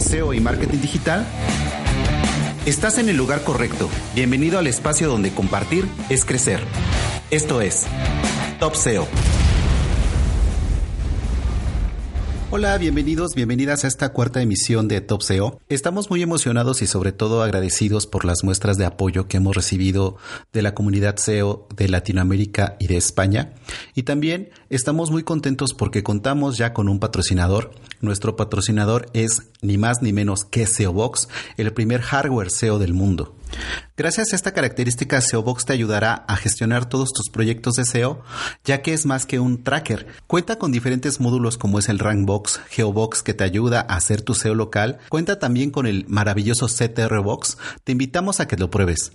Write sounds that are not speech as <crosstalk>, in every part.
SEO y marketing digital? Estás en el lugar correcto. Bienvenido al espacio donde compartir es crecer. Esto es Top SEO. Hola, bienvenidos, bienvenidas a esta cuarta emisión de Top SEO. Estamos muy emocionados y sobre todo agradecidos por las muestras de apoyo que hemos recibido de la comunidad SEO de Latinoamérica y de España. Y también estamos muy contentos porque contamos ya con un patrocinador. Nuestro patrocinador es ni más ni menos que SEObox, el primer hardware SEO del mundo. Gracias a esta característica, SEObox te ayudará a gestionar todos tus proyectos de SEO, ya que es más que un tracker. Cuenta con diferentes módulos como es el Rankbox, Geobox que te ayuda a hacer tu SEO local. Cuenta también con el maravilloso CTRBox. Te invitamos a que lo pruebes.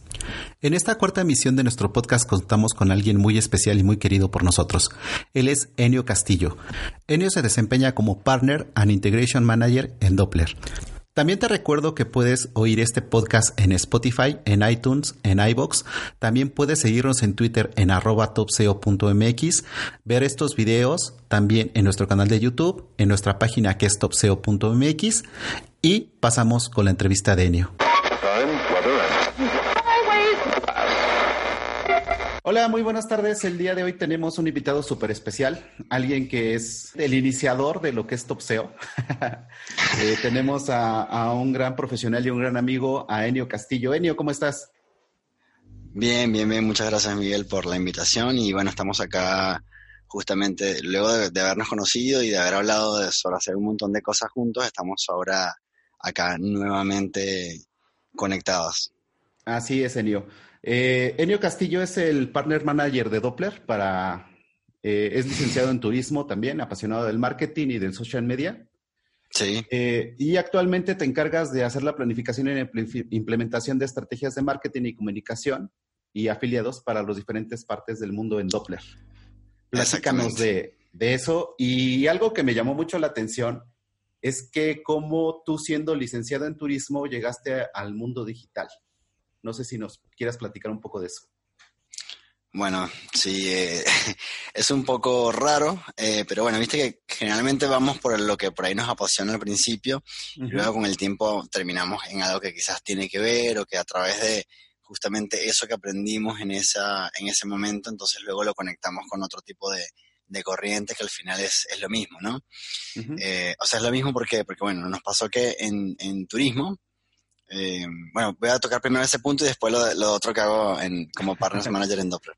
En esta cuarta emisión de nuestro podcast contamos con alguien muy especial y muy querido por nosotros. Es Enio Castillo. Enio se desempeña como Partner and Integration Manager en Doppler. También te recuerdo que puedes oír este podcast en Spotify, en iTunes, en iBox. También puedes seguirnos en Twitter en topseo.mx, ver estos videos también en nuestro canal de YouTube, en nuestra página que es topseo.mx y pasamos con la entrevista de Enio. Hola, muy buenas tardes. El día de hoy tenemos un invitado súper especial, alguien que es el iniciador de lo que es Top SEO. <laughs> Eh, tenemos a, un gran profesional y un gran amigo, a Enio Castillo. Enio, ¿cómo estás? Bien, bien, bien. Muchas gracias, Miguel, por la invitación. Y bueno, estamos acá justamente luego de, habernos conocido y de haber hablado de, sobre hacer un montón de cosas juntos. Estamos ahora acá nuevamente conectados. Así es, Enio. Eh, Enio Castillo es el partner manager de Doppler para, eh, es licenciado en turismo también, apasionado del marketing y del social media. Sí. Eh, y actualmente te encargas de hacer la planificación y implementación de estrategias de marketing y comunicación y afiliados para las diferentes partes del mundo en Doppler. Platícanos de, de eso. Y algo que me llamó mucho la atención es que como tú siendo licenciado en turismo llegaste al mundo digital. No sé si nos quieras platicar un poco de eso. Bueno, sí, eh, <laughs> es un poco raro, eh, pero bueno, viste que generalmente vamos por lo que por ahí nos apasiona al principio y luego con el tiempo terminamos en algo que quizás tiene que ver o que a través de justamente eso que aprendimos en, esa, en ese momento, entonces luego lo conectamos con otro tipo de, de corriente que al final es, es lo mismo, ¿no? Eh, o sea, es lo mismo porque, porque bueno, nos pasó que en, en turismo, eh, bueno, voy a tocar primero ese punto y después lo, otro que hago en, como Partners <laughs> Manager en Doppler.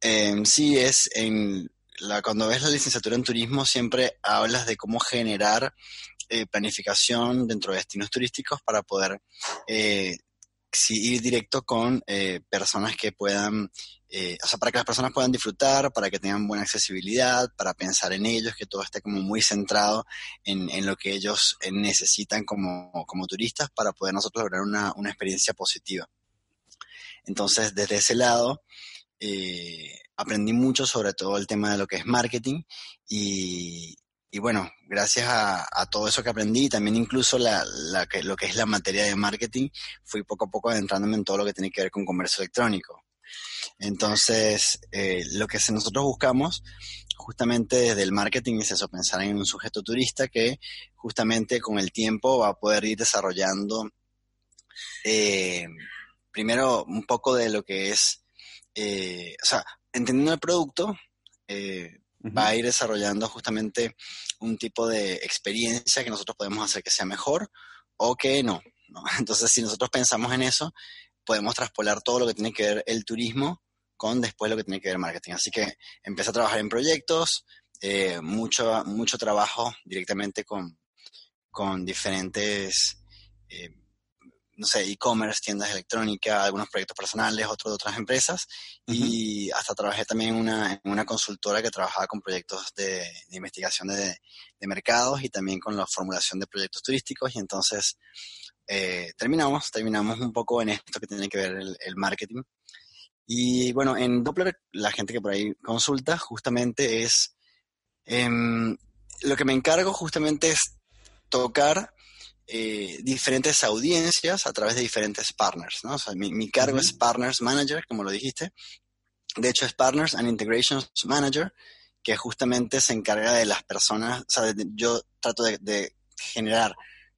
Eh, sí, es en la, cuando ves la licenciatura en turismo siempre hablas de cómo generar eh, planificación dentro de destinos turísticos para poder ir directo con personas que puedan eh, o sea, para que las personas puedan disfrutar, para que tengan buena accesibilidad, para pensar en ellos, que todo esté como muy centrado en, en lo que ellos eh, necesitan como, como, turistas para poder nosotros lograr una, una, experiencia positiva. Entonces, desde ese lado, eh, aprendí mucho sobre todo el tema de lo que es marketing y, y bueno, gracias a, todo eso que aprendí, también incluso lo que es la materia de marketing, fui poco a poco adentrándome en todo lo que tiene que ver con comercio electrónico. Entonces, eh, lo que nosotros buscamos justamente desde el marketing es eso, pensar en un sujeto turista que justamente con el tiempo va a poder ir desarrollando eh, primero un poco de lo que es, eh, o sea, entendiendo el producto, va a ir desarrollando justamente un tipo de experiencia que nosotros podemos hacer que sea mejor o que no. ¿no? <laughs> Entonces, si nosotros pensamos en eso, podemos traspolar todo lo que tiene que ver el turismo con después lo que tiene que ver marketing. Así que empecé a trabajar en proyectos, eh, mucho, mucho trabajo directamente con, con diferentes, eh, no sé, e-commerce, tiendas electrónicas, algunos proyectos personales, otros de otras empresas. Y hasta trabajé también en una, en una consultora que trabajaba con proyectos de, investigación de, de, mercados y también con la formulación de proyectos turísticos. Y entonces eh, terminamos, terminamos un poco en esto que tiene que ver el, marketing. Y bueno, en Doppler, la gente que por ahí consulta, justamente es, em, lo que me encargo justamente es tocar eh, diferentes audiencias a través de diferentes partners, ¿no? O sea, mi, cargo es Partners Manager, como lo dijiste. De hecho, es Partners and Integrations Manager, que justamente se encarga de las personas, o sea, yo trato de generar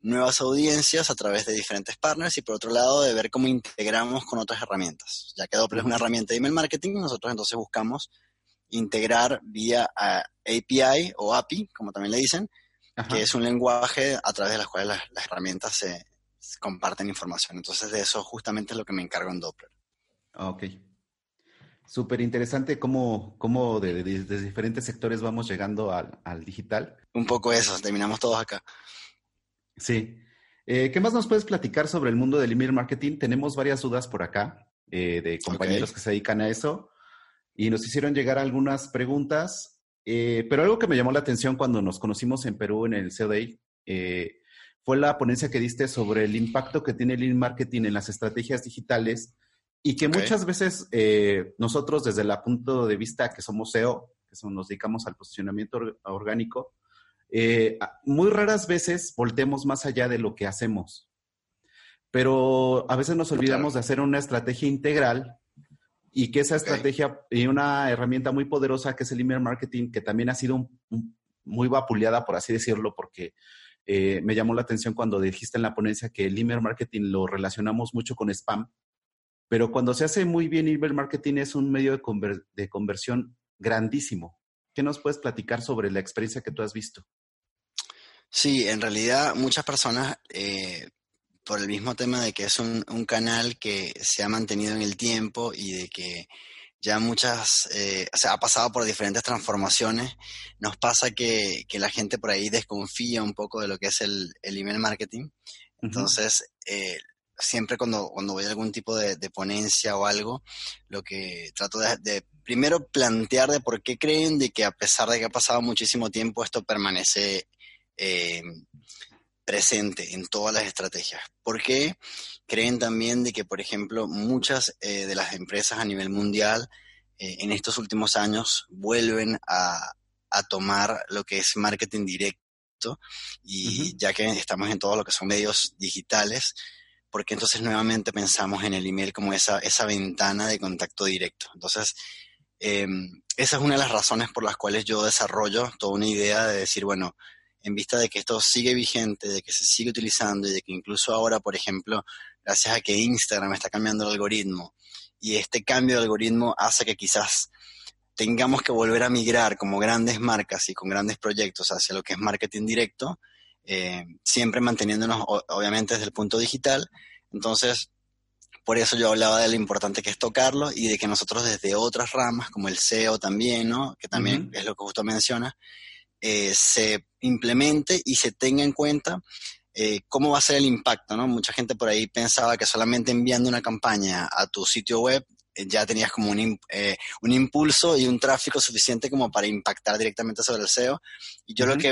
nuevas audiencias a través de diferentes partners y por otro lado de ver cómo integramos con otras herramientas. Ya que Doppler es una herramienta de email marketing, nosotros entonces buscamos integrar vía API o API, como también le dicen, que es un lenguaje a través de las cuales las, herramientas se, comparten información. Entonces de eso justamente es lo que me encargo en Doppler. Ok. Súper interesante cómo, cómo de, diferentes sectores vamos llegando al, al, digital. Un poco eso, terminamos todos acá. Sí. Eh, ¿Qué más nos puedes platicar sobre el mundo del email marketing? Tenemos varias dudas por acá eh, de compañeros que se dedican a eso y nos hicieron llegar algunas preguntas, eh, pero algo que me llamó la atención cuando nos conocimos en Perú en el CODI eh, fue la ponencia que diste sobre el impacto que tiene el email marketing en las estrategias digitales y que muchas veces eh, nosotros desde el punto de vista que somos SEO, que nos dedicamos al posicionamiento orgánico, muy raras veces voltemos más allá de lo que hacemos. Pero a veces nos olvidamos de hacer una estrategia integral y que esa estrategia y una herramienta muy poderosa que es el email marketing, que también ha sido muy vapuleada, por así decirlo, porque eh, me llamó la atención cuando dijiste en la ponencia que el email marketing lo relacionamos mucho con spam, pero cuando se hace muy bien email marketing es un medio de, de conversión grandísimo. ¿Qué nos puedes platicar sobre la experiencia que tú has visto? Sí, en realidad muchas personas eh, por el mismo tema de que es un, canal que se ha mantenido en el tiempo y de que ya muchas, eh, o sea, ha pasado por diferentes transformaciones, nos pasa que, la gente por ahí desconfía un poco de lo que es el, email marketing. Entonces, eh, siempre cuando, cuando voy a algún tipo de, ponencia o algo, lo que trato de, primero plantear de por qué creen de que a pesar de que ha pasado muchísimo tiempo, esto permanece eh, presente en todas las estrategias. ¿Por qué? Creen también de que, por ejemplo, muchas eh, de las empresas a nivel mundial eh, en estos últimos años vuelven a, tomar lo que es marketing directo y ya que estamos en todo lo que son medios digitales, porque entonces nuevamente pensamos en el email como esa, esa ventana de contacto directo. Entonces, em, esa es una de las razones por las cuales yo desarrollo toda una idea de decir, bueno, en vista de que esto sigue vigente, de que se sigue utilizando y de que incluso ahora, por ejemplo, gracias a que Instagram está cambiando el algoritmo y este cambio de algoritmo hace que quizás tengamos que volver a migrar como grandes marcas y con grandes proyectos hacia lo que es marketing directo, eh, siempre manteniéndonos obviamente desde el punto digital. Entonces, por eso yo hablaba de lo importante que es tocarlo y de que nosotros desde otras ramas, como el SEO también, ¿no? que también es lo que justo menciona, eh, se implemente y se tenga en cuenta eh, cómo va a ser el impacto, ¿no? Mucha gente por ahí pensaba que solamente enviando una campaña a tu sitio web eh, ya tenías como un, un, impulso y un tráfico suficiente como para impactar directamente sobre el SEO. Y yo lo que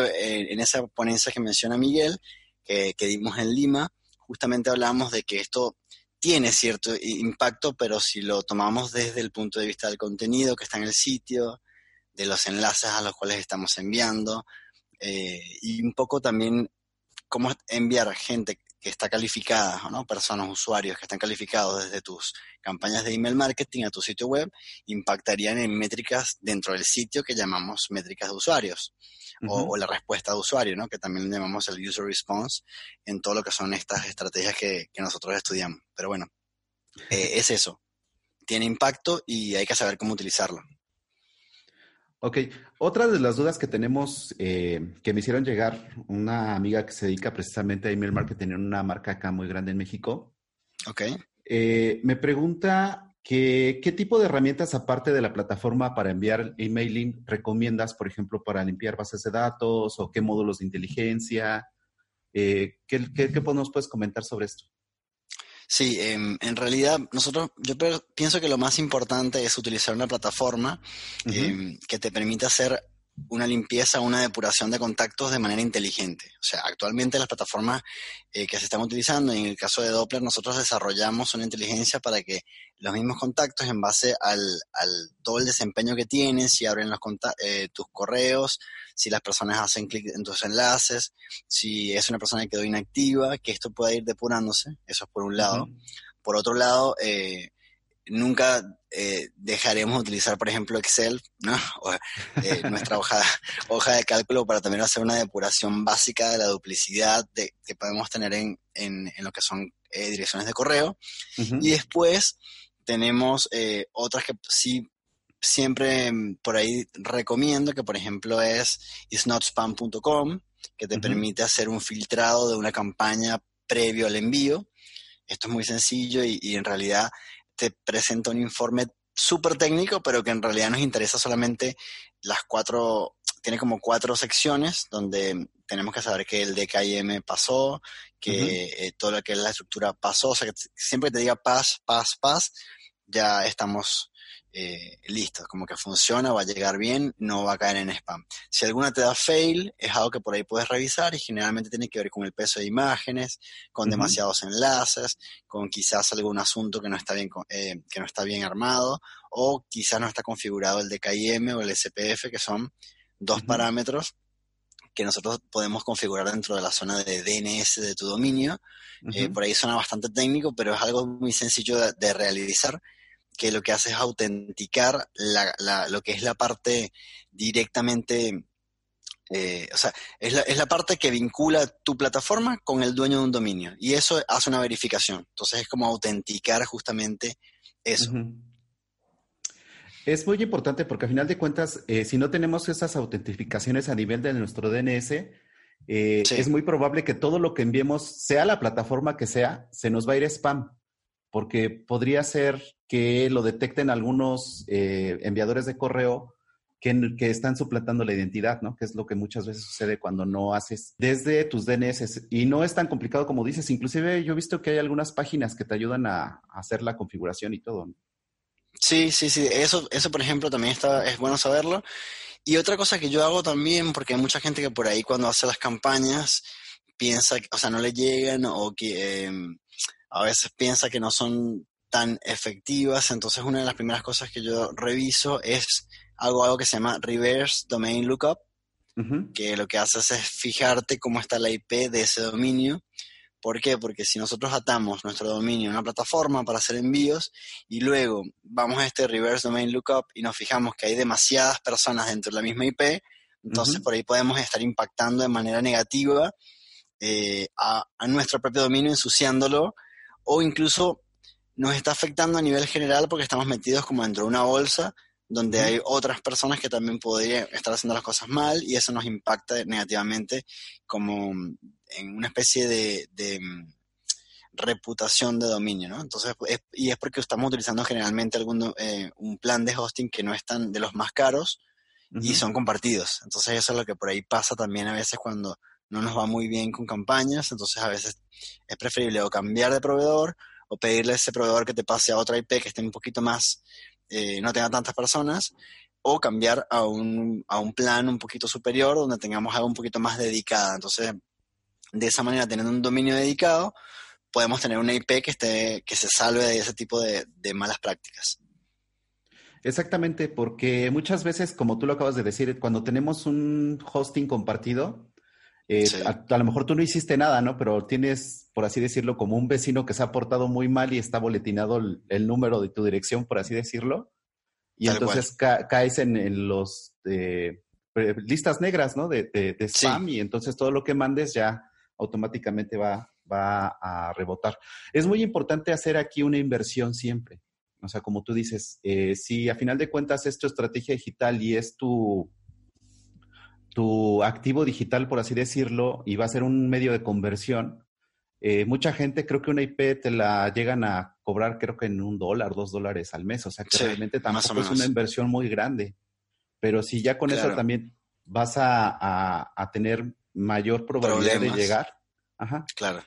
en esa ponencia que menciona Miguel, que, que dimos en Lima, justamente hablábamos de que esto tiene cierto impacto, pero si lo tomamos desde el punto de vista del contenido que está en el sitio, de los enlaces a los cuales estamos enviando eh, y un poco también cómo enviar gente que está calificada, ¿no? personas, usuarios que están calificados desde tus campañas de email marketing a tu sitio web, impactarían en métricas dentro del sitio que llamamos métricas de usuarios o, la respuesta de usuario, ¿no? que también llamamos el user response en todo lo que son estas estrategias que, nosotros estudiamos. Pero bueno, eh, es eso. Tiene impacto y hay que saber cómo utilizarlo. Ok, otra de las dudas que tenemos, eh, que me hicieron llegar una amiga que se dedica precisamente a email marketing en una marca acá muy grande en México. Ok. Eh, me pregunta que, qué tipo de herramientas, aparte de la plataforma para enviar emailing, recomiendas, por ejemplo, para limpiar bases de datos o qué módulos de inteligencia. Eh, ¿qué, qué, qué nos puedes comentar sobre esto? Sí, em, en realidad nosotros, yo pienso que lo más importante es utilizar una plataforma em, que te permita hacer una limpieza, una depuración de contactos de manera inteligente. O sea, actualmente las plataformas eh, que se están utilizando, en el caso de Doppler, nosotros desarrollamos una inteligencia para que los mismos contactos, en base al, todo el desempeño que tienen, si abren los eh, tus correos, si las personas hacen clic en tus enlaces, si es una persona que quedó inactiva, que esto pueda ir depurándose, eso es por un lado. Por otro lado, eh, nunca eh, dejaremos de utilizar, por ejemplo, Excel, ¿no? <laughs> Eh, nuestra hoja, hoja de cálculo para también hacer una depuración básica de la duplicidad de, que podemos tener en, en, lo que son eh, direcciones de correo. Y después tenemos otras que sí siempre mm, por ahí recomiendo, que por ejemplo es isnotspam.com, que te permite hacer un filtrado de una campaña previo al envío. Esto es muy sencillo y en realidad te presenta un informe súper técnico, pero que en realidad nos interesa solamente las cuatro, tiene como cuatro secciones donde tenemos que saber que el DKIM pasó, que eh, todo lo que es la estructura pasó, o sea, que siempre te diga pas, pas, pas, ya estamos eh, listo, como que funciona, va a llegar bien, no va a caer en spam. Si alguna te da fail, es algo que por ahí puedes revisar y generalmente tiene que ver con el peso de imágenes, con demasiados enlaces, con quizás algún asunto que no está bien, eh, que no está bien armado o quizás no está configurado el DKIM o el SPF, que son dos parámetros que nosotros podemos configurar dentro de la zona de DNS de tu dominio. Eh, por ahí suena bastante técnico, pero es algo muy sencillo de realizar que lo que hace es autenticar lo que es la parte directamente, eh, o sea, es la, es la, parte que vincula tu plataforma con el dueño de un dominio. Y eso hace una verificación. Entonces es como autenticar justamente eso. Es muy importante porque a final de cuentas, eh, si no tenemos esas autentificaciones a nivel de nuestro DNS, eh, es muy probable que todo lo que enviemos, sea la plataforma que sea, se nos va a ir spam porque podría ser que lo detecten algunos eh, enviadores de correo que, están suplantando la identidad, ¿no? Que es lo que muchas veces sucede cuando no haces desde tus DNS. Y no es tan complicado como dices. Inclusive yo he visto que hay algunas páginas que te ayudan a, hacer la configuración y todo. Sí, sí, sí. Eso, eso, por ejemplo, también está, es bueno saberlo. Y otra cosa que yo hago también, porque hay mucha gente que por ahí cuando hace las campañas piensa, o sea, no le llegan o que... Em, a veces piensa que no son tan efectivas, entonces una de las primeras cosas que yo reviso es hago algo que se llama Reverse Domain Lookup, que lo que haces es fijarte cómo está la IP de ese dominio. ¿Por qué? Porque si nosotros atamos nuestro dominio a una plataforma para hacer envíos y luego vamos a este Reverse Domain Lookup y nos fijamos que hay demasiadas personas dentro de la misma IP, entonces por ahí podemos estar impactando de manera negativa eh, a, a, nuestro propio dominio, ensuciándolo o incluso nos está afectando a nivel general porque estamos metidos como dentro de una bolsa donde hay otras personas que también podrían estar haciendo las cosas mal y eso nos impacta negativamente como en una especie de, mm, reputación de dominio, ¿no? Entonces, y es porque estamos utilizando generalmente algún, eh, un plan de hosting que no es tan de los más caros y son compartidos. Entonces, eso es lo que por ahí pasa también a veces cuando no nos va muy bien con campañas, entonces a veces es preferible o cambiar de proveedor o pedirle a ese proveedor que te pase a otra IP que esté un poquito más, eh, no tenga tantas personas, o cambiar a un, a un plan un poquito superior donde tengamos algo un poquito más dedicada. Entonces, de esa manera, teniendo un dominio dedicado, podemos tener una IP que, esté, que se salve de ese tipo de, de malas prácticas. Exactamente, porque muchas veces, como tú lo acabas de decir, cuando tenemos un hosting compartido, eh, a, lo mejor tú no hiciste nada, ¿no? Pero tienes, por así decirlo, como un vecino que se ha portado muy mal y está boletinado el, número de tu dirección, por así decirlo. Y entonces caes en, los eh, listas negras, ¿no? De, spam y entonces todo lo que mandes ya automáticamente va, va a rebotar. Es muy importante hacer aquí una inversión siempre. O sea, como tú dices, eh, si a final de cuentas es tu estrategia digital y es tu, tu activo digital, por así decirlo, y va a ser un medio de conversión, eh, mucha gente creo que una IP te la llegan a cobrar creo que en un dólar, dos dólares al mes, o sea que realmente tampoco es una inversión muy grande. Pero si ya con eso también vas a, tener mayor probabilidad de llegar. Ajá. Claro.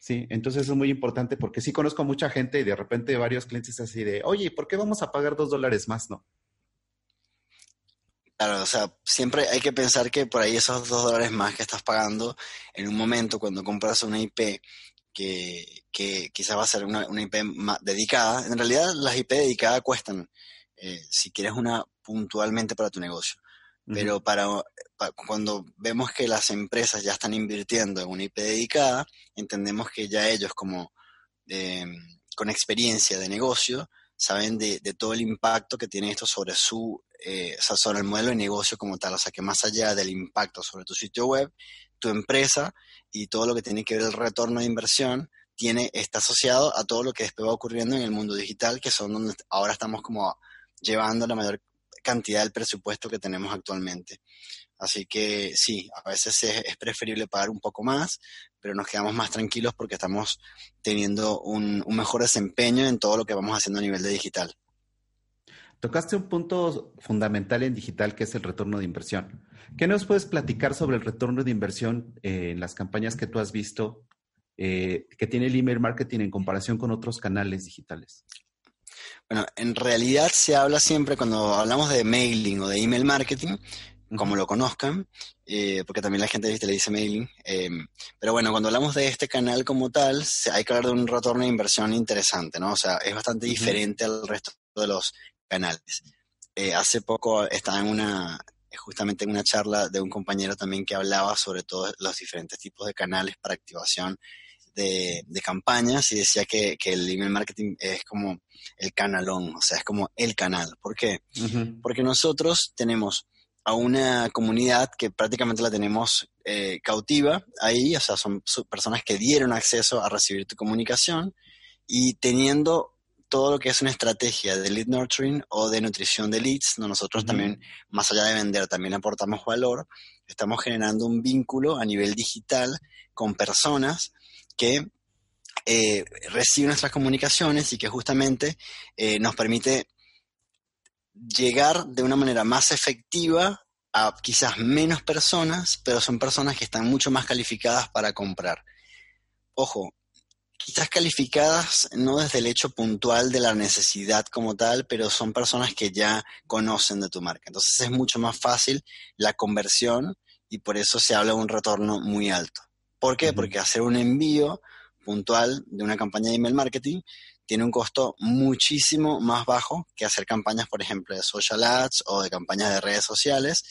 Sí, entonces es muy importante porque sí conozco mucha gente y de repente varios clientes así de, oye, ¿por qué vamos a pagar dos dólares más, no? Claro, o sea, siempre hay que pensar que por ahí esos dos dólares más que estás pagando en un momento cuando compras una IP que, que quizás va a ser una, IP más dedicada, en realidad las IP dedicadas cuestan, eh, si quieres una puntualmente para tu negocio. Pero para, cuando vemos que las empresas ya están invirtiendo en una IP dedicada, entendemos que ya ellos como, eh, con experiencia de negocio saben de, todo el impacto que tiene esto sobre su, eh, sobre el modelo de negocio como tal. O sea, que más allá del impacto sobre tu sitio web, tu empresa y todo lo que tiene que ver el retorno de inversión, tiene, está asociado a todo lo que después va ocurriendo en el mundo digital, que son donde ahora estamos como llevando la mayor cantidad del presupuesto que tenemos actualmente. Así que sí, a veces es, preferible pagar un poco más, pero nos quedamos más tranquilos porque estamos teniendo un, mejor desempeño en todo lo que vamos haciendo a nivel de digital. Tocaste un punto fundamental en digital que es el retorno de inversión. ¿Qué nos puedes platicar sobre el retorno de inversión eh, en las campañas que tú has visto eh, que tiene el email marketing en comparación con otros canales digitales? Bueno, en realidad se habla siempre cuando hablamos de mailing o de email marketing, como lo conozcan, eh, porque también la gente le dice mailing. Pero bueno, cuando hablamos de este canal como tal, hay que hablar de un retorno de inversión interesante, ¿no? O sea, es bastante diferente al resto de los canales. Eh, hace poco estaba en una, justamente en una charla de un compañero también que hablaba sobre todos los diferentes tipos de canales para activación de, campañas y decía que, el email marketing es como el canalón, o sea, es como el canal. ¿Por qué? Porque nosotros tenemos a una comunidad que prácticamente la tenemos eh, cautiva ahí, o sea, son personas que dieron acceso a recibir tu comunicación y teniendo todo lo que es una estrategia de lead nurturing o de nutrición de leads, nosotros también, más allá de vender, también aportamos valor, estamos generando un vínculo a nivel digital con personas que eh, reciben nuestras comunicaciones y que justamente eh, nos permite llegar de una manera más efectiva a quizás menos personas, pero son personas que están mucho más calificadas para comprar. Ojo, quizás calificadas no desde el hecho puntual de la necesidad como tal, pero son personas que ya conocen de tu marca. Entonces es mucho más fácil la conversión y por eso se habla de un retorno muy alto. ¿Por qué? Porque hacer un envío puntual de una campaña de email marketing tiene un costo muchísimo más bajo que hacer campañas, por ejemplo, de social ads o de campañas de redes sociales.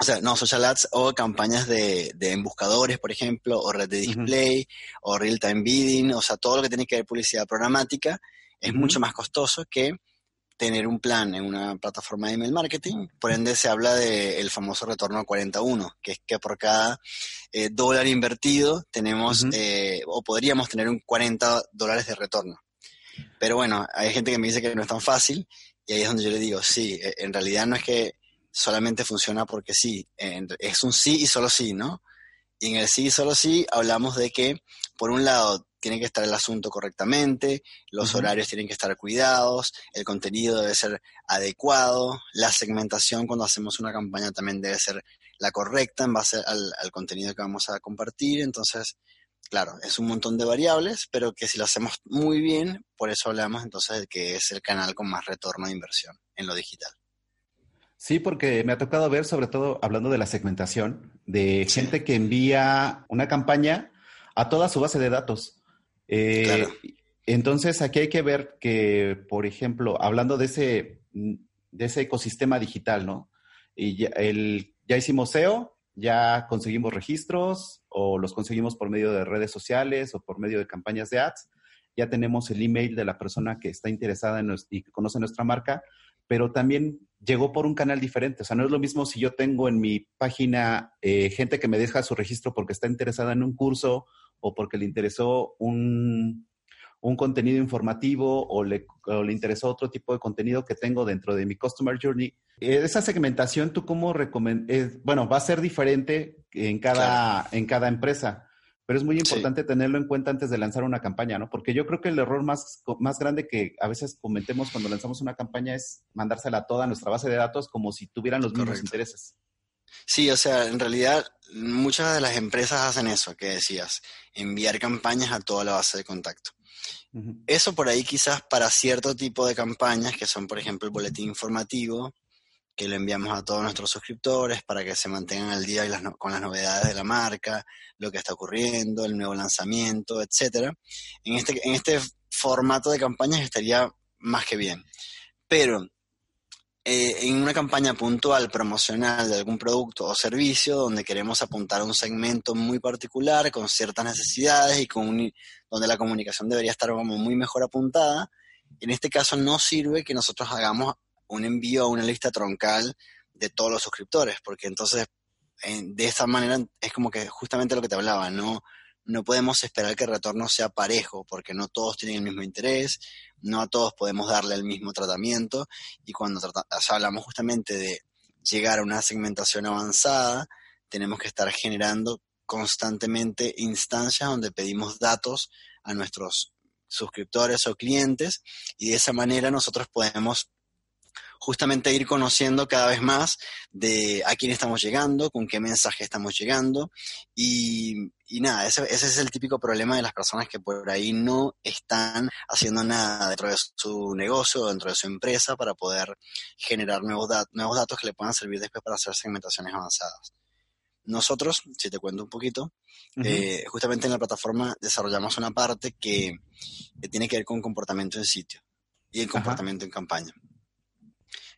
O sea, no, social ads o campañas de, de embuscadores, por ejemplo, o red de display, o real-time bidding, o sea, todo lo que tiene que ver publicidad programática es mucho más costoso que tener un plan en una plataforma de email marketing. Por ende, se habla del famoso retorno 41, que es que por cada eh, dólar invertido tenemos eh, o podríamos tener un 40 dólares de retorno. Pero bueno, hay gente que me dice que no es tan fácil y ahí es donde yo le digo, sí, e, en realidad no es que solamente funciona porque sí, es un sí y solo sí, ¿no? Y en el sí y solo sí hablamos de que, por un lado, tiene que estar el asunto correctamente, los horarios tienen que estar cuidados, el contenido debe ser adecuado, la segmentación cuando hacemos una campaña también debe ser la correcta en base al, contenido que vamos a compartir. Entonces, claro, es un montón de variables, pero que si lo hacemos muy bien, por eso hablamos entonces de que es el canal con más retorno de inversión en lo digital. Sí, porque me ha tocado ver, sobre todo hablando de la segmentación, de gente que envía una campaña a toda su base de datos. Eh, entonces, aquí hay que ver que, por ejemplo, hablando de ese, de ese ecosistema digital, ¿no? Y ya, el, ya hicimos SEO, ya conseguimos registros o los conseguimos por medio de redes sociales o por medio de campañas de ads. Ya tenemos el email de la persona que está interesada en y que conoce nuestra marca, pero también llegó por un canal diferente. O sea, no es lo mismo si yo tengo en mi página eh, gente que me deja su registro porque está interesada en un curso o porque le interesó un, contenido informativo o le, le, interesó otro tipo de contenido que tengo dentro de mi Customer Journey. Eh, esa segmentación, ¿tú cómo recomiendas? Bueno, va a ser diferente en cada, en cada empresa, pero es muy importante tenerlo en cuenta antes de lanzar una campaña, ¿no? Porque yo creo que el error más, más grande que a veces cometemos cuando lanzamos una campaña es mandársela a toda nuestra base de datos como si tuvieran los mismos intereses. Sí, o sea, en realidad muchas de las empresas hacen eso que decías, enviar campañas a toda la base de contacto. Eso por ahí quizás para cierto tipo de campañas, que son por ejemplo el boletín informativo, que lo enviamos a todos nuestros suscriptores para que se mantengan al día con las novedades de la marca, lo que está ocurriendo, el nuevo lanzamiento, etcétera. En este, en este formato de campañas estaría más que bien. Pero eh, en una campaña puntual promocional de algún producto o servicio donde queremos apuntar a un segmento muy particular con ciertas necesidades y con donde la comunicación debería estar como muy mejor apuntada. En este caso no sirve que nosotros hagamos un envío a una lista troncal de todos los suscriptores, porque entonces de esta manera es como que justamente lo que te hablaba, no, no podemos esperar que el retorno sea parejo, porque no todos tienen el mismo interés, no a todos podemos darle el mismo tratamiento, y cuando hablamos justamente de llegar a una segmentación avanzada, tenemos que estar generando constantemente instancias donde pedimos datos a nuestros suscriptores o clientes y de esa manera nosotros podemos justamente ir conociendo cada vez más de a quién estamos llegando, con qué mensaje estamos llegando y, nada, ese, es el típico problema de las personas que por ahí no están haciendo nada dentro de su negocio, dentro de su empresa para poder generar nuevos, nuevos datos que le puedan servir después para hacer segmentaciones avanzadas. Nosotros, si te cuento un poquito, eh, justamente en la plataforma desarrollamos una parte que, tiene que ver con comportamiento en sitio y el comportamiento en campaña.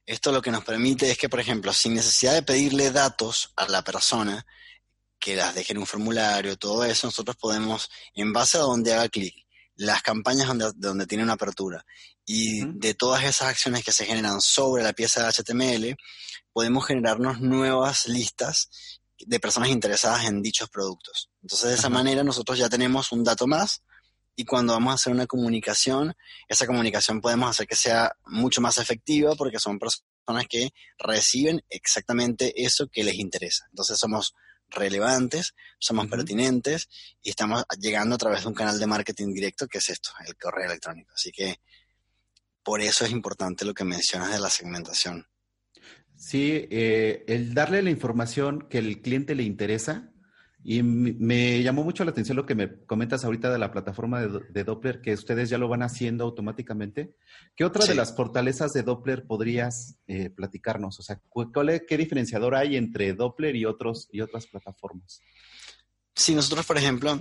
Esto lo que nos permite es que, por ejemplo, sin necesidad de pedirle datos a la persona, que las deje en un formulario, todo eso, nosotros podemos, en base a donde haga clic, las campañas donde, donde tiene una apertura y de todas esas acciones que se generan sobre la pieza de HTML, podemos generarnos nuevas listas de personas interesadas en dichos productos. Entonces, de esa manera, nosotros ya tenemos un dato más y cuando vamos a hacer una comunicación, esa comunicación podemos hacer que sea mucho más efectiva porque son personas que reciben exactamente eso que les interesa. Entonces somos relevantes, somos pertinentes y estamos llegando a través de un canal de marketing directo que es esto, el correo electrónico. Así que por eso es importante lo que mencionas de la segmentación. Sí, eh, el darle la información que el cliente le interesa y me llamó mucho la atención lo que me comentas ahorita de la plataforma de, Doppler, que ustedes ya lo van haciendo automáticamente. ¿Qué otra de las fortalezas de Doppler podrías eh, platicarnos? O sea, ¿qué diferenciador hay entre Doppler y, otros, y otras plataformas? Sí, nosotros, por ejemplo,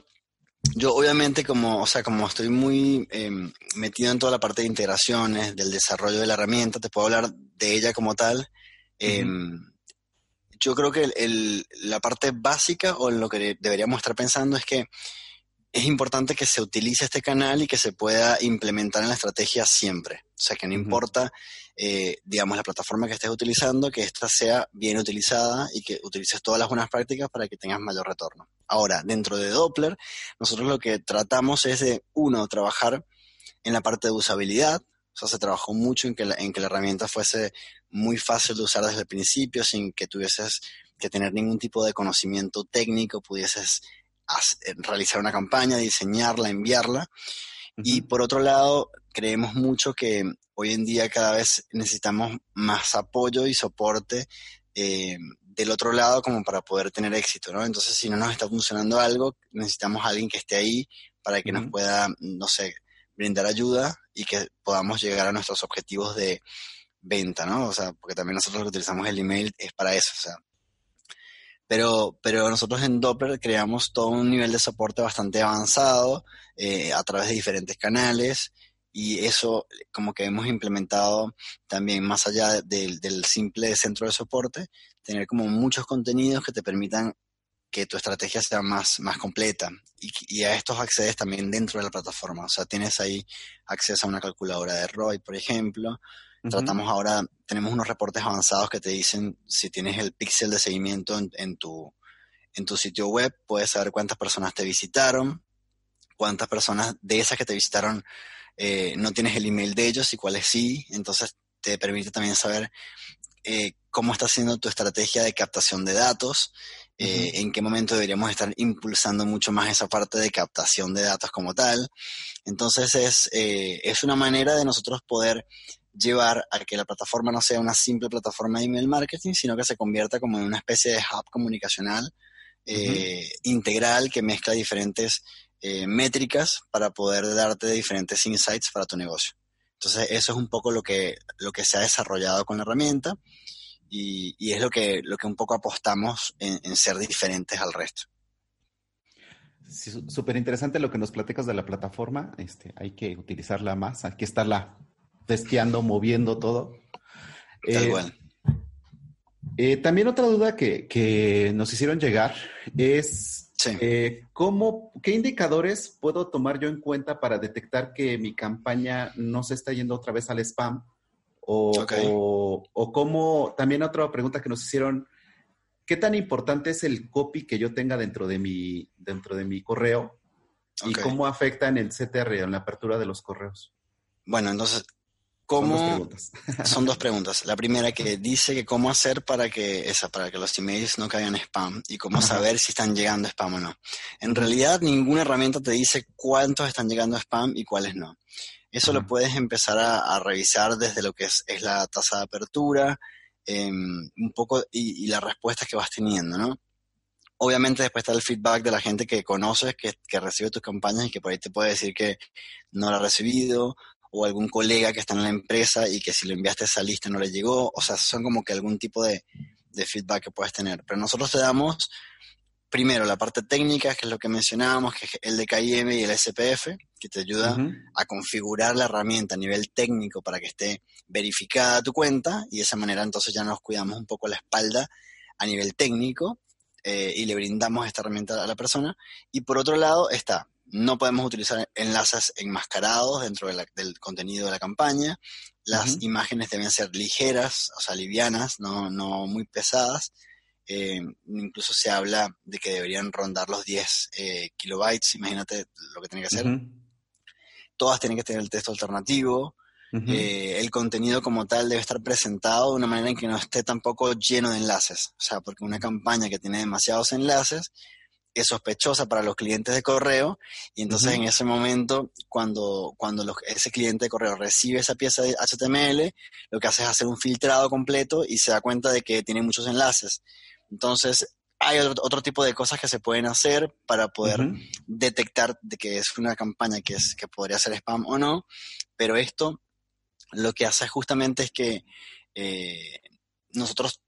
yo obviamente como, o sea, como estoy muy em, metido en toda la parte de integraciones, del desarrollo de la herramienta, te puedo hablar de ella como tal yo creo que la parte básica o en lo que deberíamos estar pensando es que es importante que se utilice este canal y que se pueda implementar en la estrategia siempre. O sea, que no importa, eh, digamos, la plataforma que estés utilizando, que ésta sea bien utilizada y que utilices todas las buenas prácticas para que tengas mayor retorno. Ahora, dentro de Doppler, nosotros lo que tratamos es de, uno, trabajar en la parte de usabilidad, o sea, se trabajó mucho en que, la, en que la herramienta fuese muy fácil de usar desde el principio, sin que tuvieses que tener ningún tipo de conocimiento técnico, pudieses eh, realizar una campaña, diseñarla, enviarla. Y por otro lado, creemos mucho que hoy en día cada vez necesitamos más apoyo y soporte eh, del otro lado como para poder tener éxito, ¿no? Entonces, si no nos está funcionando algo, necesitamos a alguien que esté ahí para que nos pueda, no sé, brindar ayuda y que podamos llegar a nuestros objetivos de venta, ¿no? O sea, porque también nosotros utilizamos el email es para eso, o sea. Pero, pero nosotros en Doppler creamos todo un nivel de soporte bastante avanzado eh, a través de diferentes canales y eso como que hemos implementado también más allá del simple centro de soporte, tener como muchos contenidos que te permitan que tu estrategia sea más, más completa. Y, a estos accedes también dentro de la plataforma. O sea, tienes ahí acceso a una calculadora de ROI, por ejemplo. Tratamos ahora, tenemos unos reportes avanzados que te dicen si tienes el píxel de seguimiento en, tu, en tu sitio web, puedes saber cuántas personas te visitaron, cuántas personas de esas que te visitaron eh, no tienes el email de ellos y cuáles sí. Entonces te permite también saber eh, cómo está haciendo tu estrategia de captación de datos, eh, en qué momento deberíamos estar impulsando mucho más esa parte de captación de datos como tal. Entonces es, eh, es una manera de nosotros poder llevar a que la plataforma no sea una simple plataforma de email marketing, sino que se convierta como en una especie de hub comunicacional integral que mezcla diferentes métricas para poder darte diferentes insights para tu negocio. Entonces, eso es un poco lo que, lo que se ha desarrollado con la herramienta y, y es lo que, lo que un poco apostamos en, ser diferentes al resto. Súper interesante lo que nos platicas de la plataforma. Este, hay que utilizarla más, hay que estarla testeando, moviendo todo. Tal cual. también otra duda que, nos hicieron llegar es ¿cómo, qué indicadores puedo tomar yo en cuenta para detectar que mi campaña no se está yendo otra vez al spam? O, o, cómo, también otra pregunta que nos hicieron, ¿qué tan importante es el copy que yo tenga dentro de mi, dentro de mi correo? ¿Y cómo afecta en el CTR, en la apertura de los correos? Bueno, entonces, ¿cómo? Son dos preguntas. <laughs> son dos preguntas. La primera que dice que cómo hacer para que, esa, para que los emails no caigan spam y cómo saber si están llegando spam o no. En realidad, ninguna herramienta te dice cuántos están llegando a spam y cuáles no. Eso lo puedes empezar a, revisar desde lo que es, la tasa de apertura, em, un poco, y, las respuestas que vas teniendo, ¿no? Obviamente después está el feedback de la gente que conoces, que, que recibe tus campañas y que por ahí te puede decir que no lo ha recibido, o algún colega que está en la empresa y que si lo enviaste a esa lista no le llegó. O sea, son como que algún tipo de, de feedback que puedes tener. Pero nosotros te damos primero la parte técnica, que es lo que mencionábamos, que es el de KIM y el SPF, que te ayuda a configurar la herramienta a nivel técnico para que esté verificada tu cuenta y de esa manera entonces ya nos cuidamos un poco la espalda a nivel técnico eh, y le brindamos esta herramienta a la persona. Y por otro lado está, no podemos utilizar enlaces enmascarados dentro del contenido de la campaña, las imágenes deben ser ligeras, o sea, livianas, no, no muy pesadas eh, incluso se habla de que deberían rondar los 10 eh, kilobytes, imagínate lo que tiene que hacer. Todas tienen que tener el texto alternativo. Eh, el contenido como tal debe estar presentado de una manera en que no esté tampoco lleno de enlaces. O sea, porque una campaña que tiene demasiados enlaces es sospechosa para los clientes de correo y entonces en ese momento cuando, cuando ese cliente de correo recibe esa pieza de HTML, lo que hace es hacer un filtrado completo y se da cuenta de que tiene muchos enlaces. Entonces, hay otro, tipo de cosas que se pueden hacer para poder detectar de que es una campaña que, es, que podría ser spam o no, pero esto lo que hace justamente es que eh, nosotros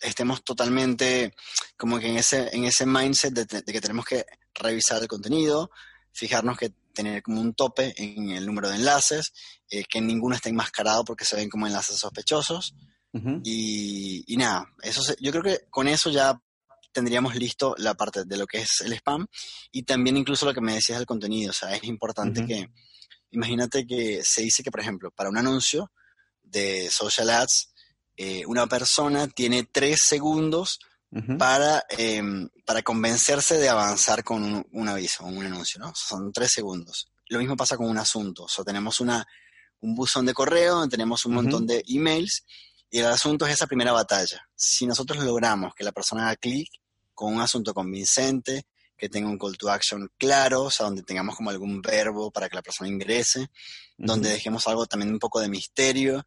estemos totalmente como que en ese, en ese mindset de, que tenemos que revisar el contenido, fijarnos que tener como un tope en el número de enlaces, eh, que ninguno esté enmascarado porque se ven como enlaces sospechosos, y, nada, eso yo creo que con eso ya tendríamos listo la parte de lo que es el spam y también incluso lo que me decías del contenido. O sea, es importante que, imagínate que se dice que, por ejemplo, para un anuncio de social ads, eh, una persona tiene tres segundos para, em, para convencerse de avanzar con un, aviso o un anuncio, ¿no? Son tres segundos. Lo mismo pasa con un asunto. O sea, tenemos una, un buzón de correo, tenemos un montón de emails y el asunto es esa primera batalla. Si nosotros logramos que la persona haga clic con un asunto convincente, que tenga un call to action claro, o sea, donde tengamos como algún verbo para que la persona ingrese, donde dejemos algo también un poco de misterio.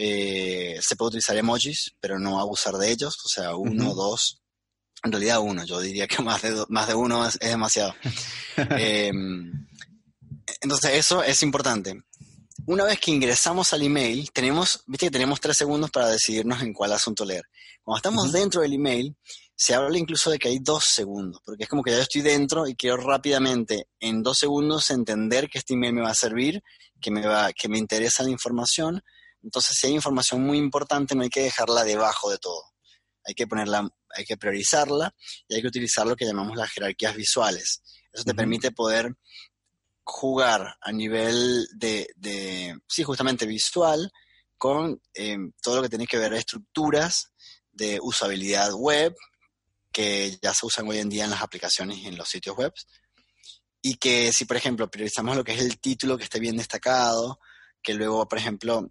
Eh, se puede utilizar emojis, pero no abusar de ellos, o sea, uno, dos, en realidad uno, yo diría que <laughs> más de, más de uno es, demasiado. <laughs> Em, entonces eso es importante una vez que ingresamos al email, tenemos, viste que tenemos tres segundos para decidirnos en cuál asunto leer. Cuando estamos dentro del email, se habla incluso de que hay dos segundos, porque es como que ya estoy dentro y quiero rápidamente, en dos segundos, entender que este email me va a servir, que me, va, que me interesa la información. Entonces, si hay información muy importante, no hay que dejarla debajo de todo. Hay que ponerla, hay que priorizarla y hay que utilizar lo que llamamos las jerarquías visuales. Eso te permite poder jugar a nivel de, sí, justamente visual, con em, todo lo que tiene que ver estructuras de usabilidad web, que ya se usan hoy en día en las aplicaciones y en los sitios web. Y que si, por ejemplo, priorizamos lo que es el título que esté bien destacado, que luego, por ejemplo,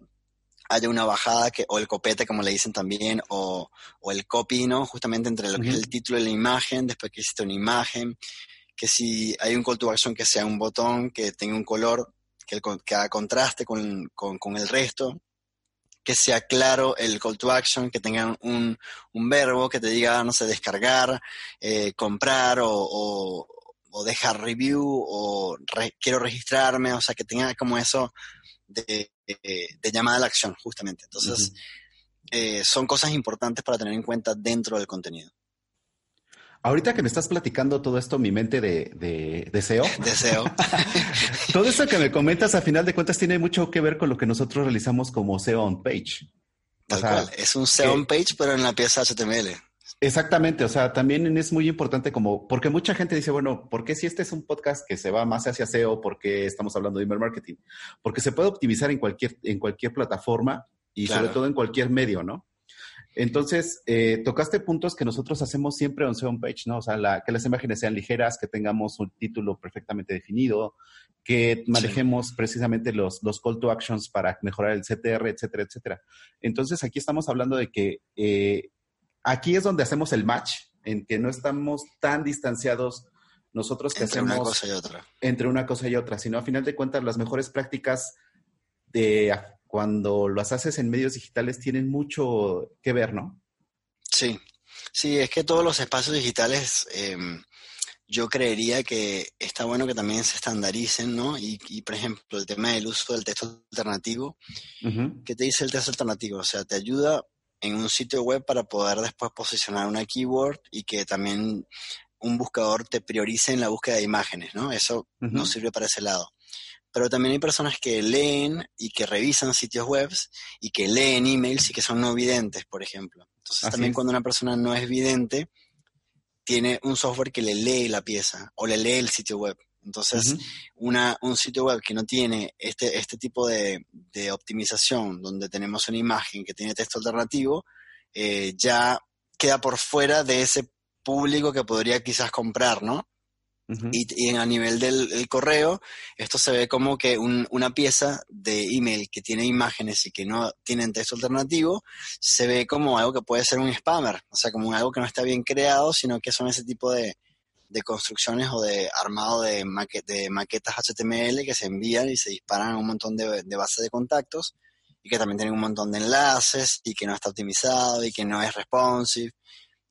haya una bajada que, o el copete, como le dicen también, o, el copy, ¿no? Justamente entre lo que es el título y la imagen, después que existe una imagen, que si hay un call to action que sea un botón, que tenga un color, que, que haga contraste con, el resto, que sea claro el call to action, que tenga un, verbo que te diga, no sé, descargar, eh, comprar o, dejar review o quiero registrarme, o sea, que tenga como eso de, llamada a la acción, justamente. Entonces, eh, son cosas importantes para tener en cuenta dentro del contenido. Ahorita que me estás platicando todo esto, mi mente de, de deseo. <laughs> Deseo. <laughs> todo esto que me comentas, a final de cuentas, tiene mucho que ver con lo que nosotros realizamos como SEO on page. Tal cual. Es un SEO page, pero en la pieza HTML. Exactamente, o sea, también es muy importante como, porque mucha gente dice, bueno, ¿por qué si este es un podcast que se va más hacia SEO, por qué estamos hablando de email marketing? Porque se puede optimizar en cualquier, en cualquier plataforma y sobre todo en cualquier medio, ¿no? Entonces, eh, tocaste puntos que nosotros hacemos siempre en SEO page, ¿no? O sea, que las imágenes sean ligeras, que tengamos un título perfectamente definido, que manejemos precisamente los, los call to actions para mejorar el CTR, etcétera, etcétera. Entonces, aquí estamos hablando de que eh, aquí es donde hacemos el match, en que no estamos tan distanciados nosotros que entre hacemos... Entre una cosa y otra. Entre una cosa y otra, sino a final de cuentas las mejores prácticas de cuando las haces en medios digitales tienen mucho que ver, ¿no? Sí, sí, es que todos los espacios digitales... Em, yo creería que está bueno que también se estandaricen, ¿no? Y, por ejemplo, el tema del uso del texto alternativo, ¿qué te dice el texto alternativo? O sea, te ayuda en un sitio web para poder después posicionar una keyword y que también un buscador te priorice en la búsqueda de imágenes, ¿no? Eso no sirve para ese lado. Pero también hay personas que leen y que revisan sitios web y que leen emails y que son no videntes, por ejemplo. Entonces también cuando una persona no es vidente, tiene un software que le lee la pieza o le lee el sitio web. Entonces, una, un sitio web que no tiene este, este tipo de, optimización, donde tenemos una imagen que tiene texto alternativo, eh, ya queda por fuera de ese público que podría quizás comprar, ¿no? y, a nivel del correo, esto se ve como que una pieza de email que tiene imágenes y que no tienen texto alternativo, se ve como algo que puede ser un spammer, o sea, como algo que no está bien creado, sino que son ese tipo de, de construcciones o de armado de, de maquetas HTML que se envían y se disparan a un montón de, de bases de contactos y que también tienen un montón de enlaces y que no está optimizado y que no es responsive.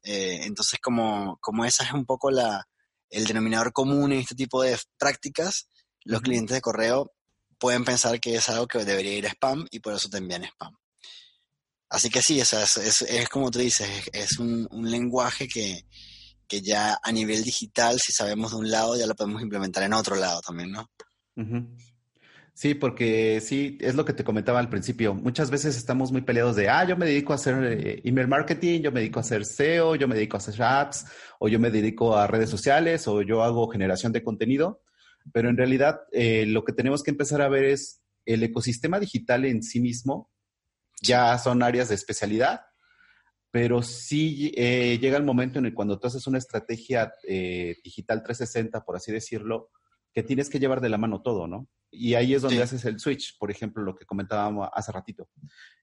Eh, entonces, como, como esa es un poco la, el denominador común en este tipo de prácticas, los clientes de correo pueden pensar que es algo que debería ir a spam y por eso te envían spam. Así que sí, es, es, como tú dices, es, un, lenguaje que, que ya a nivel digital, si sabemos de un lado, ya lo podemos implementar en otro lado también, ¿no? Sí, porque sí, es lo que te comentaba al principio. Muchas veces estamos muy peleados de, ah, yo me dedico a hacer eh, email marketing, yo me dedico a hacer SEO, yo me dedico a hacer apps, o yo me dedico a redes sociales, o yo hago generación de contenido. Pero en realidad eh, lo que tenemos que empezar a ver es el ecosistema digital en sí mismo. Ya son áreas de especialidad, pero sí eh, llega el momento en el cuando tú haces una estrategia eh, digital 360, por así decirlo, que tienes que llevar de la mano todo, ¿no? Y ahí es donde haces el switch, por ejemplo, lo que comentábamos hace ratito.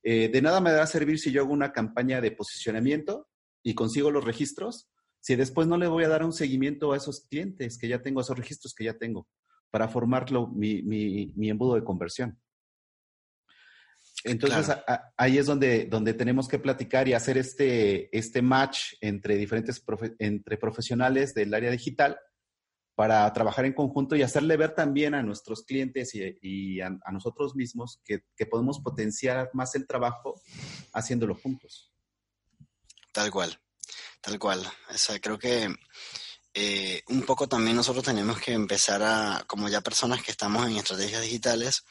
Eh, de nada me va a servir si yo hago una campaña de posicionamiento y consigo los registros, si después no le voy a dar un seguimiento a esos clientes que ya tengo, a esos registros que ya tengo, para formarlo mi, mi embudo de conversión. Entonces ahí es donde, donde tenemos que platicar y hacer este, este match entre diferentes entre profesionales del área digital para trabajar en conjunto y hacerle ver también a nuestros clientes y, a, nosotros mismos que, podemos potenciar más el trabajo haciéndolo juntos. Tal cual, tal cual. O sea, creo que eh, un poco también nosotros tenemos que empezar a, como ya personas que estamos en estrategias digitales,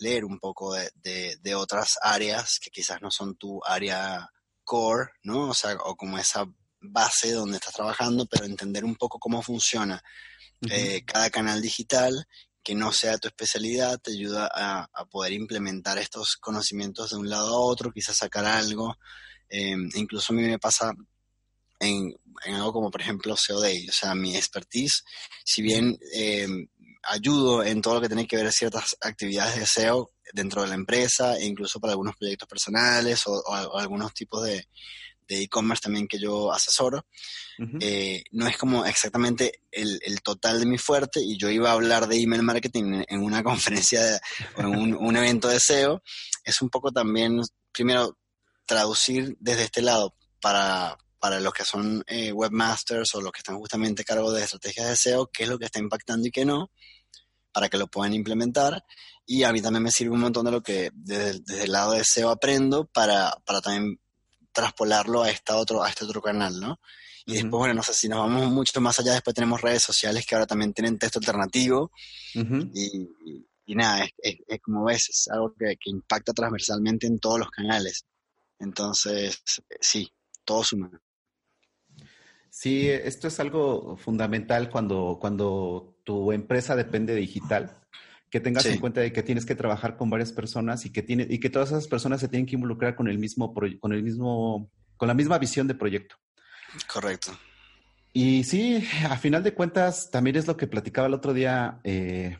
leer un poco de, de, otras áreas que quizás no son tu área core, ¿no? O sea, o como esa base donde estás trabajando, pero entender un poco cómo funciona eh, cada canal digital, que no sea tu especialidad, te ayuda a, a, poder implementar estos conocimientos de un lado a otro, quizás sacar algo. Eh, incluso a mí me pasa en, en, algo como, por ejemplo, SEO Day, o sea, mi expertise, si bien eh, ayudo en todo lo que tiene que ver ciertas actividades de SEO dentro de la empresa e incluso para algunos proyectos personales o, algunos tipos de e-commerce también que yo asesoro. Eh, no es como exactamente el, total de mi fuerte y yo iba a hablar de email marketing en, una <laughs> conferencia o en un, evento de SEO. Es un poco también, primero, traducir desde este lado para, para los que son eh, webmasters o los que están justamente a cargo de estrategias de SEO, qué es lo que está impactando y qué no, para que lo puedan implementar. Y a mí también me sirve un montón de lo que desde, el lado de SEO aprendo para, para también traspolarlo a, esta otro, a este otro canal, ¿no? Y después, bueno, no sé, si nos vamos mucho más allá, después tenemos redes sociales que ahora también tienen texto alternativo. y, y, nada, es, como ves, es algo que, que impacta transversalmente en todos los canales. Entonces, sí, todo suma. Sí, esto es algo fundamental cuando, cuando tu empresa depende de digital, que tengas en cuenta de que tienes que trabajar con varias personas y que tiene, y que todas esas personas se tienen que involucrar con el mismo con el mismo, con la misma visión de proyecto. Correcto. Y sí, a final de cuentas, también es lo que platicaba el otro día eh,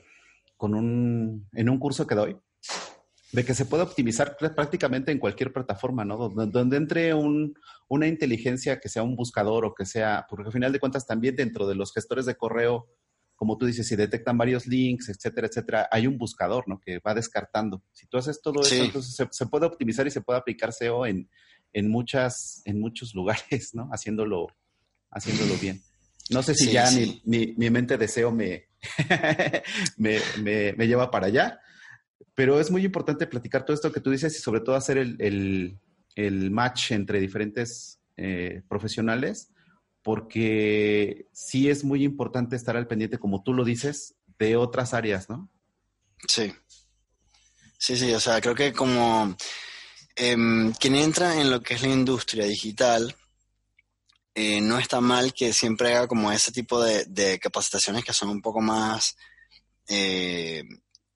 con un, en un curso que doy, de que se puede optimizar prácticamente en cualquier plataforma, ¿no? Donde, entre un, una inteligencia que sea un buscador o que sea, porque al final de cuentas también dentro de los gestores de correo, como tú dices, si detectan varios links, etcétera, etcétera, hay un buscador, ¿no? Que va descartando. Si tú haces todo eso, entonces se, se, puede optimizar y se puede aplicar SEO en, en, muchas, en muchos <laughs> lugares, ¿no? Haciéndolo haciéndolo bien. No sé si ya Mi, mente de SEO <laughs> me, me, lleva para allá, pero es muy importante platicar todo esto que tú dices y sobre todo hacer el, match entre diferentes eh, profesionales, porque sí es muy importante estar al pendiente, como tú lo dices, de otras áreas, ¿no? Sí. Sí, sí, o sea, creo que como em, quien entra en lo que es la industria digital, eh, no está mal que siempre haga como ese tipo de, capacitaciones que son un poco más eh,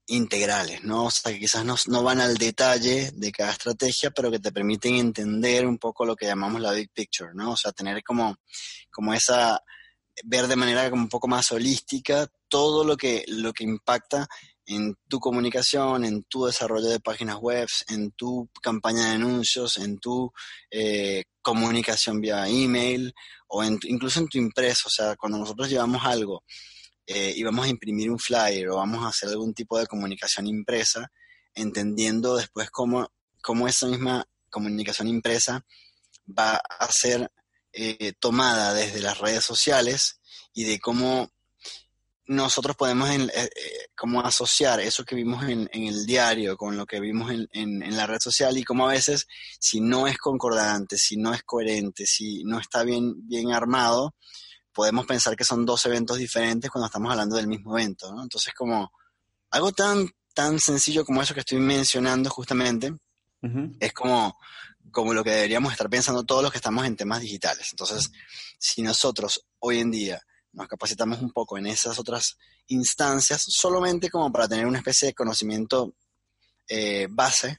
integrales, ¿no? O sea, que quizás no, van al detalle de cada estrategia, pero que te permiten entender un poco lo que llamamos la big picture, ¿no? O sea, tener como, como esa, ver de manera como un poco más holística todo lo que, lo que impacta en tu comunicación, en tu desarrollo de páginas web, en tu campaña de anuncios, en tu eh, comunicación vía email o incluso en tu impreso. O sea, cuando nosotros llevamos algo eh, y vamos a imprimir un flyer o vamos a hacer algún tipo de comunicación impresa, entendiendo después cómo, cómo esa misma comunicación impresa va a ser eh, tomada desde las redes sociales y de cómo nosotros podemos eh, eh, como asociar eso que vimos en, el diario con lo que vimos en, la red social y como a veces si no es concordante, si no es coherente, si no está bien, bien armado, podemos pensar que son dos eventos diferentes cuando estamos hablando del mismo evento. ¿no? Entonces como algo tan, tan sencillo como eso que estoy mencionando justamente es como, como lo que deberíamos estar pensando todos los que estamos en temas digitales. Entonces, si nosotros hoy en día nos capacitamos un poco en esas otras instancias, solamente como para tener una especie de conocimiento eh, base,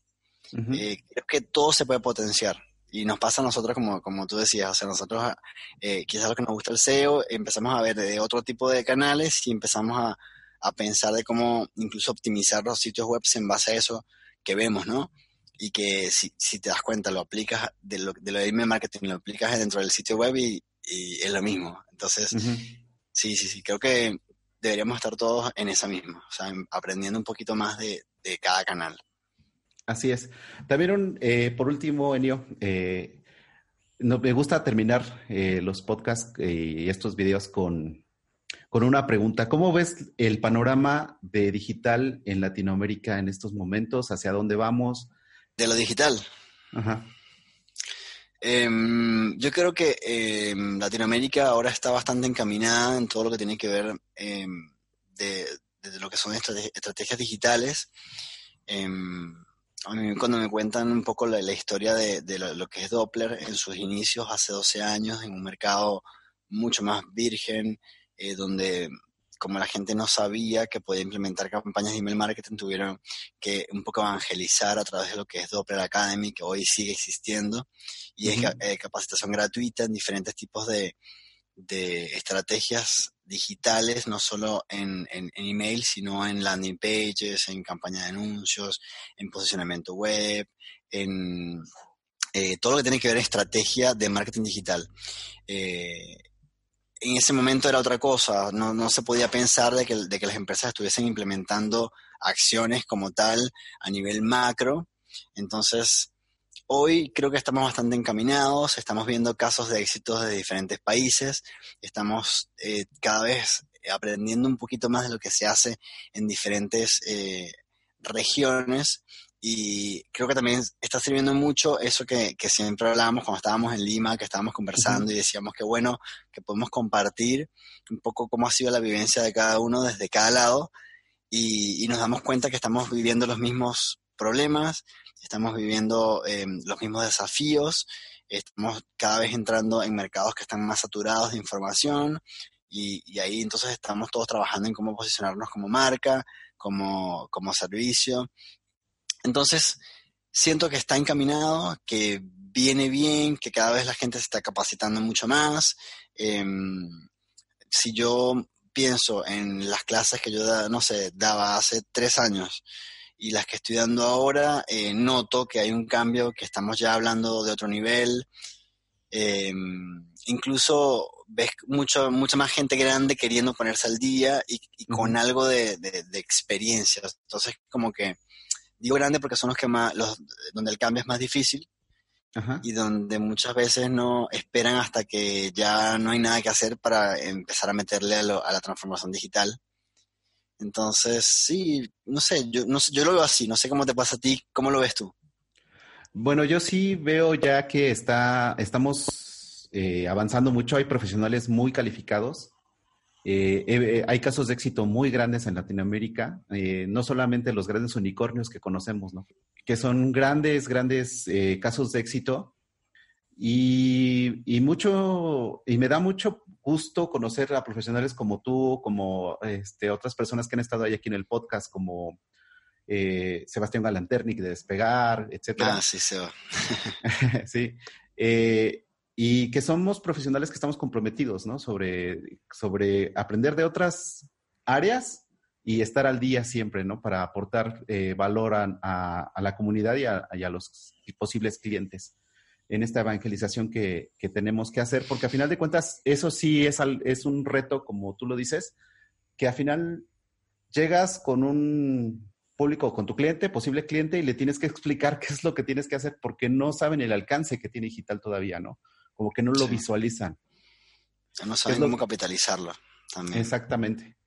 eh, creo que todo se puede potenciar. Y nos pasa a nosotros, como, como tú decías, o sea, nosotros eh, quizás lo que nos gusta el SEO, empezamos a ver de otro tipo de canales y empezamos a, a pensar de cómo incluso optimizar los sitios web en base a eso que vemos, ¿no? Y que si, si te das cuenta, lo aplicas de lo de, lo de email marketing, lo aplicas dentro del sitio web y, y es lo mismo. Entonces, Sí, sí, sí, creo que deberíamos estar todos en esa misma, o sea, aprendiendo un poquito más de, cada canal. Así es. También, eh, por último, Enio, eh, no, me gusta terminar eh, los podcasts y estos videos con, con una pregunta. ¿Cómo ves el panorama de digital en Latinoamérica en estos momentos? ¿Hacia dónde vamos? De lo digital. Ajá. Em, yo creo que em, Latinoamérica ahora está bastante encaminada en todo lo que tiene que ver em, de, lo que son estrategias digitales. A mí cuando me cuentan un poco la, historia de, lo, que es Doppler en sus inicios hace 12 años, en un mercado mucho más virgen, eh, donde como la gente no sabía que podía implementar campañas de email marketing, tuvieron que un poco evangelizar a través de lo que es Doppler Academy, que hoy sigue existiendo, y es eh, capacitación gratuita en diferentes tipos de, estrategias digitales, no solo en, email, sino en landing pages, en campaña de anuncios, en posicionamiento web, en eh, todo lo que tiene que ver estrategia de marketing digital. Eh, en ese momento era otra cosa, no, no se podía pensar de que, de que, las empresas estuviesen implementando acciones como tal a nivel macro. Entonces, hoy creo que estamos bastante encaminados, estamos viendo casos de éxitos de diferentes países, estamos eh, cada vez aprendiendo un poquito más de lo que se hace en diferentes eh, regiones. Y creo que también está sirviendo mucho eso que, siempre hablábamos cuando estábamos en Lima, que estábamos conversando y decíamos que bueno, que podemos compartir un poco cómo ha sido la vivencia de cada uno desde cada lado. Y, nos damos cuenta que estamos viviendo los mismos problemas, estamos viviendo em, los mismos desafíos, estamos cada vez entrando en mercados que están más saturados de información y, ahí entonces estamos todos trabajando en cómo posicionarnos como marca, como, como servicio. Entonces, siento que está encaminado, que viene bien, que cada vez la gente se está capacitando mucho más. Em, si yo pienso en las clases que yo, no sé, daba hace tres años y las que estoy dando ahora, eh, noto que hay un cambio, que estamos ya hablando de otro nivel. Em, incluso ves mucho, mucha más gente grande queriendo ponerse al día y, con algo de, de, experiencia. Entonces, como que digo grande porque son los que más, los, donde el cambio es más difícil y donde muchas veces no esperan hasta que ya no hay nada que hacer para empezar a meterle a, la transformación digital. Entonces, sí, no sé, yo, no, yo lo veo así, no sé cómo te pasa a ti, ¿cómo lo ves tú? Bueno, yo sí veo ya que está, estamos eh, avanzando mucho, hay profesionales muy calificados, eh, eh, hay casos de éxito muy grandes en Latinoamérica, no solamente los grandes unicornios que conocemos, ¿no? que son grandes, grandes casos de éxito. Y, mucho, y me da mucho gusto conocer a profesionales como tú, como este, otras personas que han estado ahí aquí en el podcast, como eh, Sebastián Galanternic de Despegar, etcétera. Ah, sí, se va. <laughs> sí. Eh, y que somos profesionales que estamos comprometidos, ¿no? Sobre, sobre aprender de otras áreas y estar al día siempre, ¿no? Para aportar eh, valor a, la comunidad y a, los posibles clientes en esta evangelización que, tenemos que hacer, porque a final de cuentas eso sí es, es un reto, como tú lo dices, que al final llegas con un público, con tu cliente, posible cliente, y le tienes que explicar <laughs> qué es lo que tienes que hacer, porque no saben el alcance que tiene digital todavía, ¿no? Como que no lo visualizan. No saben cómo capitalizarlo también. Exactamente.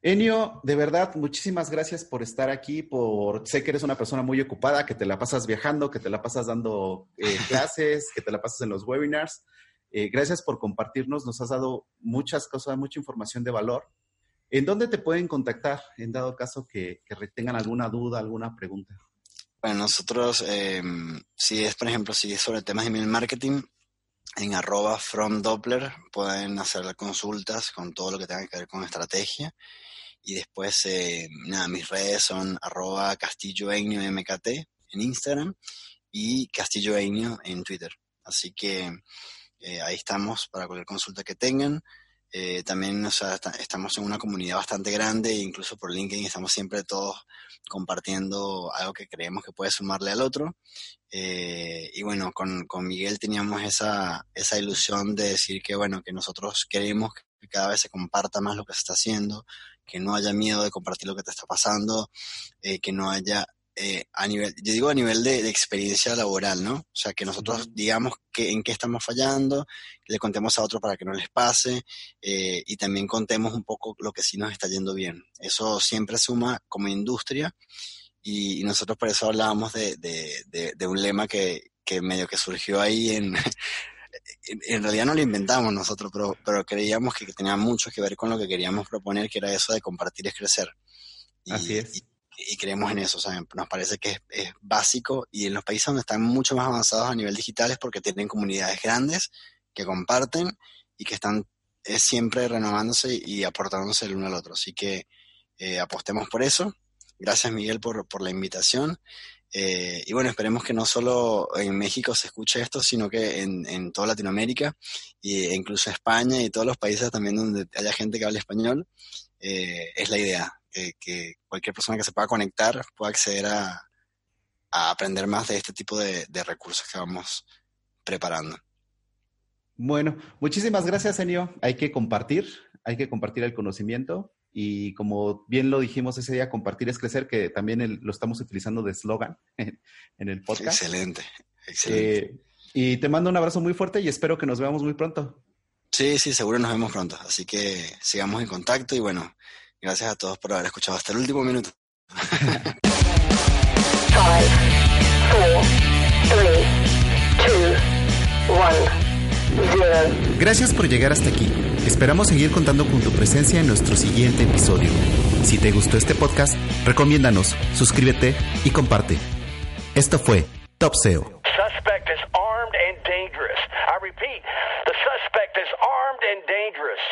Enio, de verdad, muchísimas gracias por estar aquí, por sé que eres una persona muy ocupada, que te la pasas viajando, que te la pasas dando eh, <laughs> clases, que te la pasas en los webinars. Eh, gracias por compartirnos, nos has dado muchas cosas, mucha información de valor. ¿En dónde te pueden contactar en dado caso que, que tengan alguna duda, alguna pregunta? Bueno, nosotros, em, si es, por ejemplo, si es sobre temas de email marketing, en arroba from Doppler pueden hacer consultas con todo lo que tenga que ver con estrategia. Y después, eh, nada, mis redes son arroba mkt en Instagram y Castillo en Twitter. Así que eh, ahí estamos para cualquier consulta que tengan. Eh, también o sea, estamos en una comunidad bastante grande, incluso por LinkedIn estamos siempre todos compartiendo algo que creemos que puede sumarle al otro. Eh, y bueno, con, con, Miguel teníamos esa, esa ilusión de decir que bueno, que nosotros queremos que cada vez se comparta más lo que se está haciendo, que no haya miedo de compartir lo que te está pasando, eh, que no haya eh, a nivel, yo digo a nivel de, experiencia laboral, ¿no? O sea, que nosotros digamos que, en qué estamos fallando, le contemos a otros para que no les pase eh, y también contemos un poco lo que sí nos está yendo bien. Eso siempre suma como industria y, nosotros por eso hablábamos de, de, un lema que, que, medio que surgió ahí <laughs> en... en realidad no lo inventamos nosotros, pero, pero creíamos que tenía mucho que ver con lo que queríamos proponer, que era eso de compartir es crecer. Así es y creemos en eso. Sea, nos parece que es, básico y en los países donde están mucho más avanzados a nivel digital es porque tienen comunidades grandes que comparten y que están siempre renovándose y aportándose el uno al otro. Así que eh, apostemos por eso. Gracias Miguel por, por la invitación. Eh, y bueno, esperemos que no solo en México se escuche esto, sino que en, en toda Latinoamérica e incluso España y todos los países también donde haya gente que hable español, eh, es la idea que, cualquier persona que se pueda conectar pueda acceder a, aprender más de este tipo de, recursos que vamos preparando. Bueno, muchísimas gracias, Enio. Hay que compartir, hay que compartir el conocimiento y como bien lo dijimos ese día, compartir es crecer, que también lo estamos utilizando de eslogan <laughs> en, el podcast. Excelente, excelente. Eh, y te mando un abrazo muy fuerte y espero que nos veamos muy pronto. Sí, sí, seguro nos vemos pronto. Así que sigamos en contacto y bueno, Gracias a todos por haber escuchado hasta el último minuto. Gracias por llegar hasta aquí. Esperamos seguir contando con tu presencia en nuestro siguiente episodio. Si te gustó este podcast, recomiéndanos, suscríbete y comparte. Esto fue Top SEO. Suspect is armed and dangerous. I repeat, the suspect is armed and dangerous.